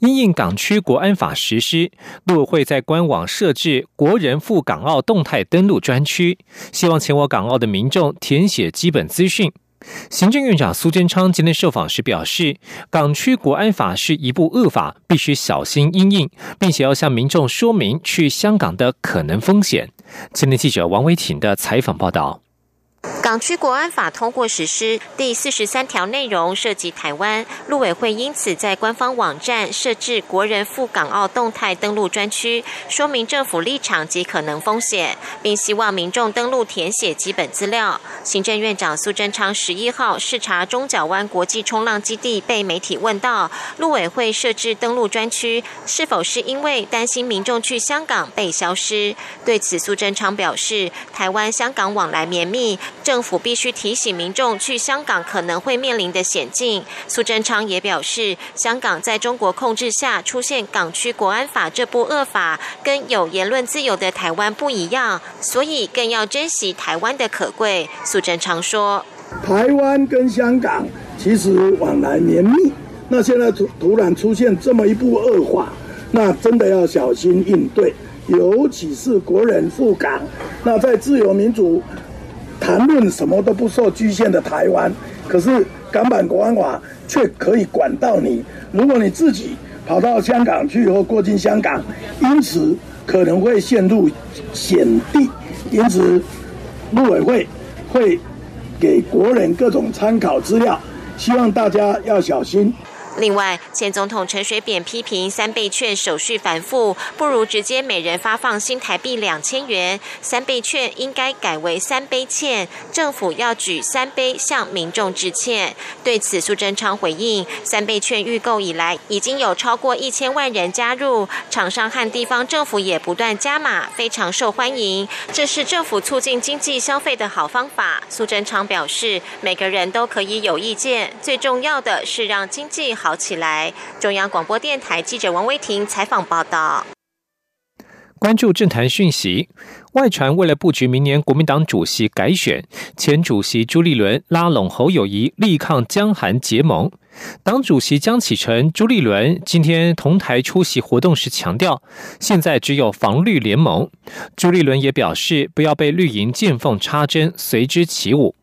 因应港区国安法实施，陆委会在官网设置国人赴港澳动态登录专区，希望前往港澳的民众填写基本资讯。行政院长苏贞昌今天受访时表示，港区国安法是一部恶法，必须小心因应，并且要向民众说明去香港的可能风险。今天记者王维挺的采访报道。港区国安法通过实施，第四十三条内容涉及台湾，陆委会因此在官方网站设置国人赴港澳动态登录专区，说明政府立场及可能风险，并希望民众登录填写基本资料。行政院长苏贞昌十一号视察中角湾国际冲浪基地，被媒体问到，陆委会设置登录专区是否是因为担心民众去香港被消失？对此，苏贞昌表示，台湾香港往来绵密。政府必须提醒民众去香港可能会面临的险境。苏贞昌也表示，香港在中国控制下出现港区国安法这部恶法，跟有言论自由的台湾不一样，所以更要珍惜台湾的可贵。苏贞昌说：“台湾跟香港其实往来绵密，那现在突突然出现这么一部恶法，那真的要小心应对，尤其是国人赴港，那在自由民主。”谈论什么都不受局限的台湾，可是港版国安法却可以管到你。如果你自己跑到香港去或过境香港，因此可能会陷入险地。因此，陆委会会给国人各种参考资料，希望大家要小心。另外，前总统陈水扁批评三倍券手续繁复，不如直接每人发放新台币两千元。三倍券应该改为三杯欠，政府要举三杯向民众致歉。对此，苏贞昌回应：三倍券预购以来，已经有超过一千万人加入，厂商和地方政府也不断加码，非常受欢迎。这是政府促进经济消费的好方法。苏贞昌表示，每个人都可以有意见，最重要的是让经济好。好起来！中央广播电台记者王威婷采访报道。关注政坛讯息，外传为了布局明年国民党主席改选，前主席朱立伦拉拢侯友谊，力抗江韩结盟。党主席江启臣、朱立伦今天同台出席活动时强调，现在只有防绿联盟。朱立伦也表示，不要被绿营见缝插针，随之起舞。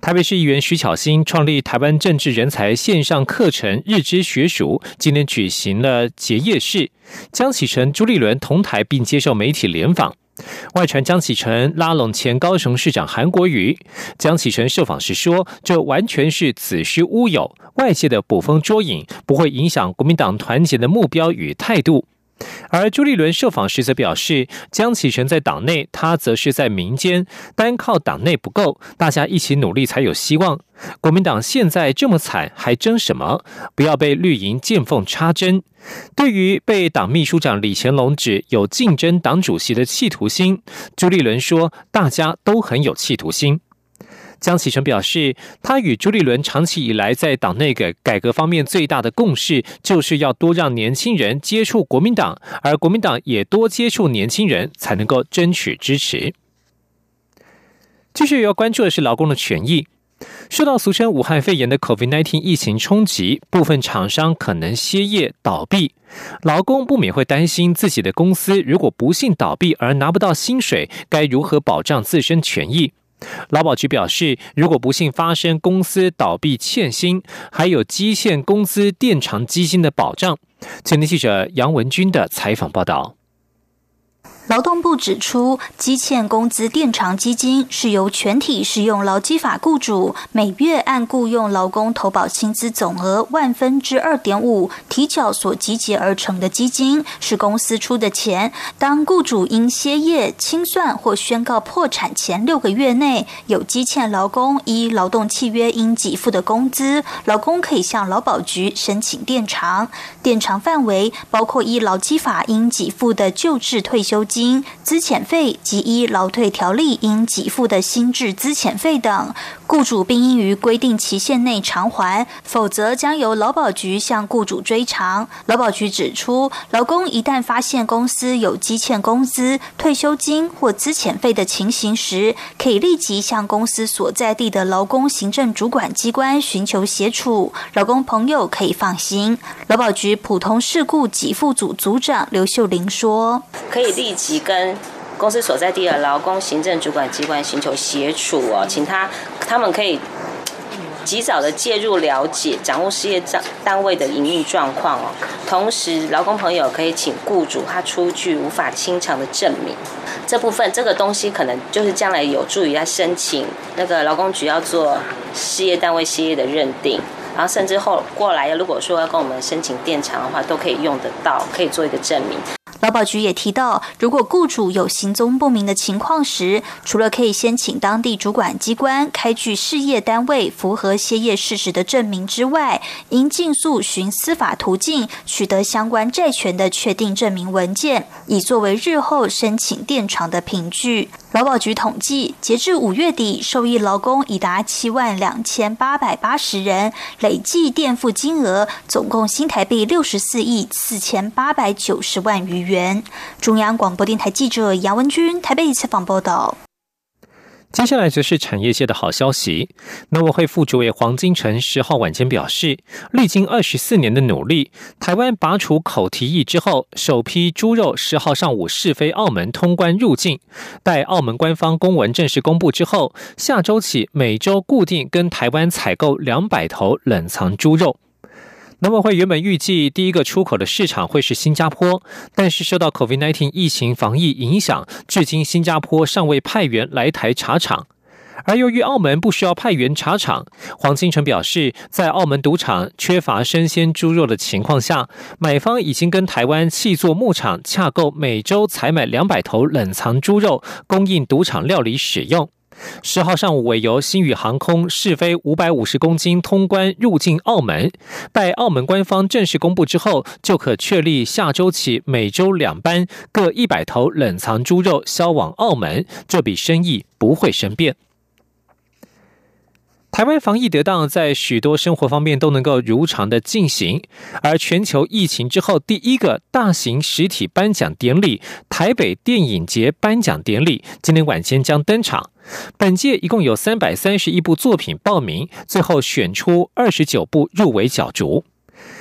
台北市议员徐巧芯创立台湾政治人才线上课程日知学塾，今天举行了结业式。江启臣、朱立伦同台并接受媒体联访。外传江启臣拉拢前高雄市长韩国瑜，江启臣受访时说：“这完全是子虚乌有，外界的捕风捉影，不会影响国民党团结的目标与态度。”而朱立伦受访时则表示，江启臣在党内，他则是在民间，单靠党内不够，大家一起努力才有希望。国民党现在这么惨，还争什么？不要被绿营见缝插针。对于被党秘书长李乾龙指有竞争党主席的企图心，朱立伦说，大家都很有企图心。江启臣表示，他与朱立伦长期以来在党内改改革方面最大的共识，就是要多让年轻人接触国民党，而国民党也多接触年轻人，才能够争取支持。继续要关注的是劳工的权益，受到俗称武汉肺炎的 COVID-19 疫情冲击，部分厂商可能歇业倒闭，劳工不免会担心自己的公司如果不幸倒闭而拿不到薪水，该如何保障自身权益？劳保局表示，如果不幸发生公司倒闭欠薪，还有基线工资垫偿基金的保障。前天记者杨文军的采访报道。劳动部指出，积欠工资垫偿基金是由全体适用劳基法雇主每月按雇佣劳工投保薪资总额万分之二点五提缴所集结而成的基金，是公司出的钱。当雇主因歇业、清算或宣告破产前六个月内有积欠劳工依劳动契约应给付的工资，劳工可以向劳保局申请垫偿。垫偿范围包括依劳基法应给付的旧制退休金。金、资遣费及依劳退条例应给付的薪资资遣费等，雇主并应于规定期限内偿还，否则将由劳保局向雇主追偿。劳保局指出，劳工一旦发现公司有积欠工资、退休金或资遣费的情形时，可以立即向公司所在地的劳工行政主管机关寻求协助。劳工朋友可以放心。劳保局普通事故给付组组长刘秀玲说：“可以立即跟公司所在地的劳工行政主管机关寻求协助哦，请他他们可以。”及早的介入、了解、掌握事业单单位的营运状况哦。同时，劳工朋友可以请雇主他出具无法清偿的证明。这部分这个东西可能就是将来有助于他申请那个劳工局要做事业单位歇业的认定，然后甚至后过来如果说要跟我们申请电厂的话，都可以用得到，可以做一个证明。劳保局也提到，如果雇主有行踪不明的情况时，除了可以先请当地主管机关开具事业单位符合歇业事实的证明之外，应尽速寻司法途径取得相关债权的确定证明文件，以作为日后申请垫偿的凭据。劳保局统计，截至五月底，受益劳工已达七万两千八百八十人，累计垫付金额总共新台币六十四亿四千八百九十万余元。中央广播电台记者杨文君台北采访报道。接下来则是产业界的好消息。农委会副主委黄金城十号晚间表示，历经二十四年的努力，台湾拔除口蹄疫之后，首批猪肉十号上午试飞澳门通关入境。待澳门官方公文正式公布之后，下周起每周固定跟台湾采购两百头冷藏猪肉。农委会原本预计第一个出口的市场会是新加坡，但是受到 COVID-19 疫情防疫影响，至今新加坡尚未派员来台查厂。而由于澳门不需要派员查厂，黄金城表示，在澳门赌场缺乏生鲜猪肉的情况下，买方已经跟台湾气作牧场洽购，每周采买两百头冷藏猪肉，供应赌场料理使用。十号上午，委由新宇航空试飞五百五十公斤通关入境澳门，待澳门官方正式公布之后，就可确立下周起每周两班各一百头冷藏猪肉销往澳门，这笔生意不会生变。台湾防疫得当，在许多生活方面都能够如常的进行。而全球疫情之后第一个大型实体颁奖典礼——台北电影节颁奖典礼，今天晚间将登场。本届一共有三百三十一部作品报名，最后选出二十九部入围角逐。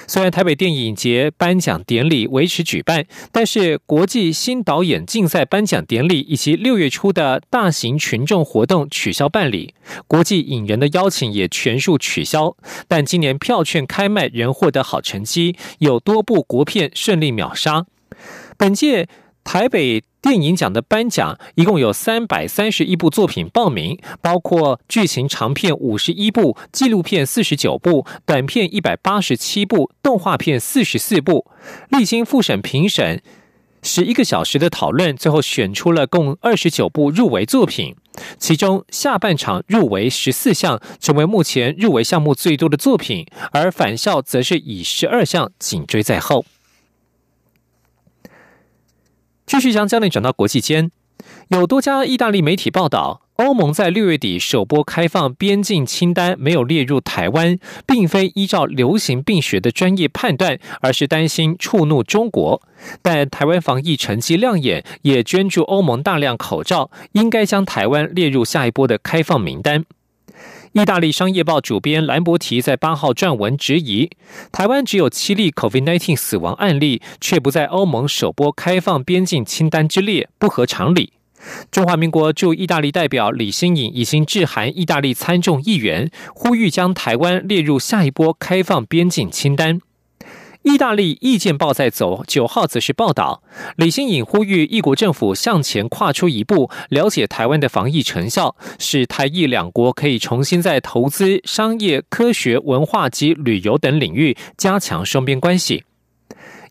虽然台北电影节颁奖典礼维持举办，但是国际新导演竞赛颁奖典礼以及六月初的大型群众活动取消办理，国际影人的邀请也全数取消。但今年票券开卖仍获得好成绩，有多部国片顺利秒杀。本届台北。电影奖的颁奖一共有三百三十一部作品报名，包括剧情长片五十一部、纪录片四十九部、短片一百八十七部、动画片四十四部。历经复审评审十一个小时的讨论，最后选出了共二十九部入围作品，其中下半场入围十四项，成为目前入围项目最多的作品，而返校则是以十二项紧追在后。继续将焦点转到国际间，有多家意大利媒体报道，欧盟在六月底首波开放边境清单没有列入台湾，并非依照流行病学的专业判断，而是担心触怒中国。但台湾防疫成绩亮眼，也捐助欧盟大量口罩，应该将台湾列入下一波的开放名单。意大利商业报主编兰博提在八号撰文质疑，台湾只有七例 COVID-19 死亡案例，却不在欧盟首波开放边境清单之列，不合常理。中华民国驻意大利代表李新颖已经致函意大利参众议员，呼吁将台湾列入下一波开放边境清单。意大利意见报在走九号则是报道，李新颖呼吁一国政府向前跨出一步，了解台湾的防疫成效，使台意两国可以重新在投资、商业、科学、文化及旅游等领域加强双边关系。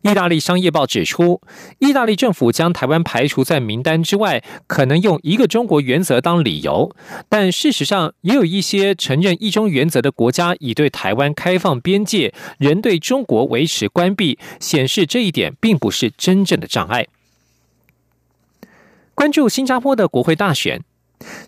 意大利商业报指出，意大利政府将台湾排除在名单之外，可能用一个中国原则当理由。但事实上，也有一些承认一中原则的国家已对台湾开放边界，仍对中国维持关闭，显示这一点并不是真正的障碍。关注新加坡的国会大选。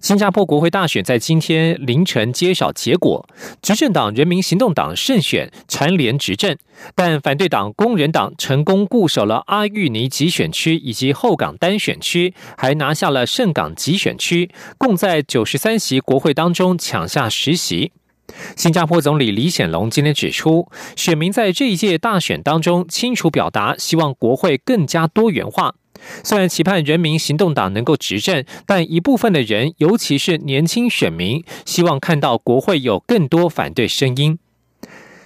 新加坡国会大选在今天凌晨揭晓结果，执政党人民行动党胜选，蝉联执政。但反对党工人党成功固守了阿育尼集选区以及后港单选区，还拿下了圣港集选区，共在九十三席国会当中抢下十席。新加坡总理李显龙今天指出，选民在这一届大选当中清楚表达，希望国会更加多元化。虽然期盼人民行动党能够执政，但一部分的人，尤其是年轻选民，希望看到国会有更多反对声音。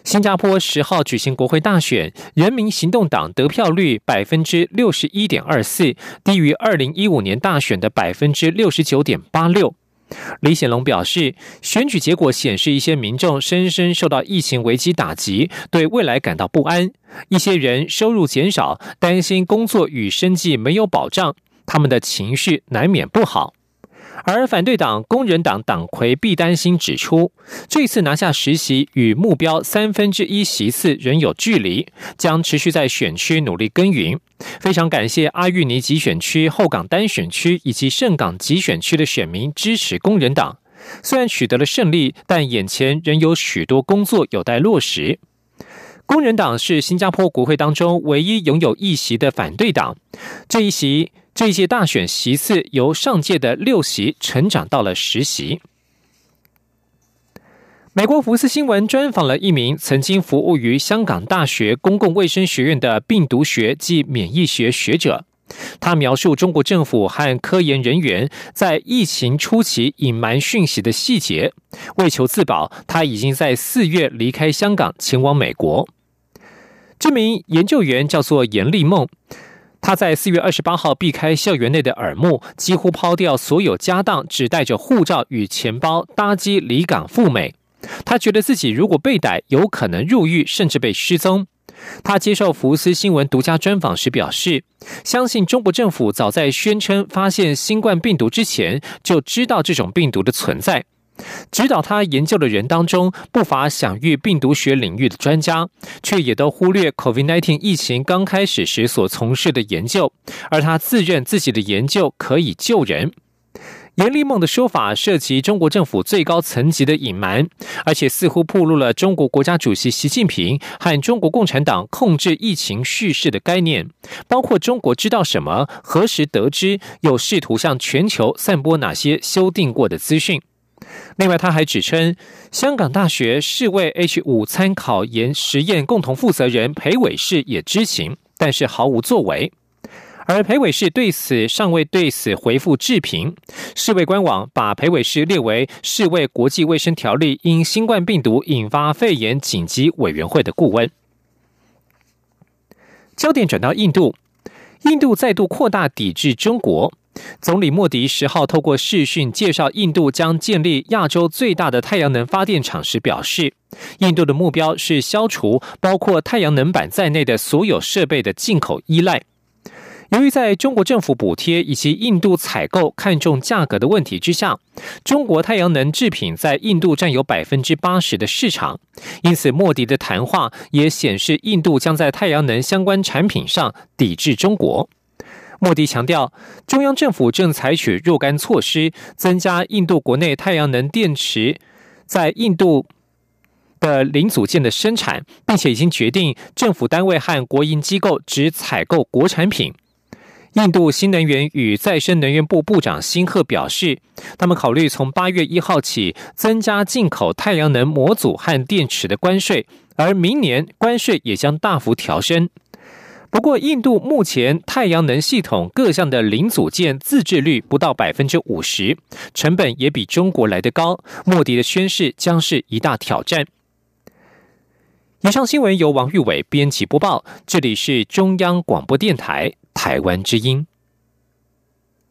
新加坡十号举行国会大选，人民行动党得票率百分之六十一点二四，低于二零一五年大选的百分之六十九点八六。李显龙表示，选举结果显示，一些民众深深受到疫情危机打击，对未来感到不安。一些人收入减少，担心工作与生计没有保障，他们的情绪难免不好。而反对党工人党党魁毕丹心指出，这次拿下实习与目标三分之一席次仍有距离，将持续在选区努力耕耘。非常感谢阿育尼集选区、后港单选区以及圣港集选区的选民支持工人党。虽然取得了胜利，但眼前仍有许多工作有待落实。工人党是新加坡国会当中唯一拥有一席的反对党，这一席。这一届大选席次由上届的六席成长到了十席。美国福斯新闻专访了一名曾经服务于香港大学公共卫生学院的病毒学及免疫学学者，他描述中国政府和科研人员在疫情初期隐瞒讯息的细节。为求自保，他已经在四月离开香港，前往美国。这名研究员叫做严立梦。他在四月二十八号避开校园内的耳目，几乎抛掉所有家当，只带着护照与钱包搭机离港赴美。他觉得自己如果被逮，有可能入狱，甚至被失踪。他接受福斯新闻独家专访时表示，相信中国政府早在宣称发现新冠病毒之前，就知道这种病毒的存在。指导他研究的人当中，不乏享誉病毒学领域的专家，却也都忽略 COVID-19 疫情刚开始时所从事的研究，而他自认自己的研究可以救人。严立梦的说法涉及中国政府最高层级的隐瞒，而且似乎暴露了中国国家主席习近平和中国共产党控制疫情叙事的概念，包括中国知道什么、何时得知，又试图向全球散播哪些修订过的资讯。另外，他还指称，香港大学世卫 H 五参考研实验共同负责人裴伟士也知情，但是毫无作为。而裴伟士对此尚未对此回复置评。世卫官网把裴伟士列为世卫国际卫生条例因新冠病毒引发肺炎紧急委员会的顾问。焦点转到印度，印度再度扩大抵制中国。总理莫迪十号透过视讯介绍印度将建立亚洲最大的太阳能发电厂时表示，印度的目标是消除包括太阳能板在内的所有设备的进口依赖。由于在中国政府补贴以及印度采购看重价格的问题之下，中国太阳能制品在印度占有百分之八十的市场，因此莫迪的谈话也显示印度将在太阳能相关产品上抵制中国。莫迪强调，中央政府正采取若干措施，增加印度国内太阳能电池在印度的零组件的生产，并且已经决定政府单位和国营机构只采购国产品。印度新能源与再生能源部部长辛赫表示，他们考虑从八月一号起增加进口太阳能模组和电池的关税，而明年关税也将大幅调升。不过，印度目前太阳能系统各项的零组件自制率不到百分之五十，成本也比中国来得高。莫迪的宣誓将是一大挑战。以上新闻由王玉伟编辑播报，这里是中央广播电台台湾之音。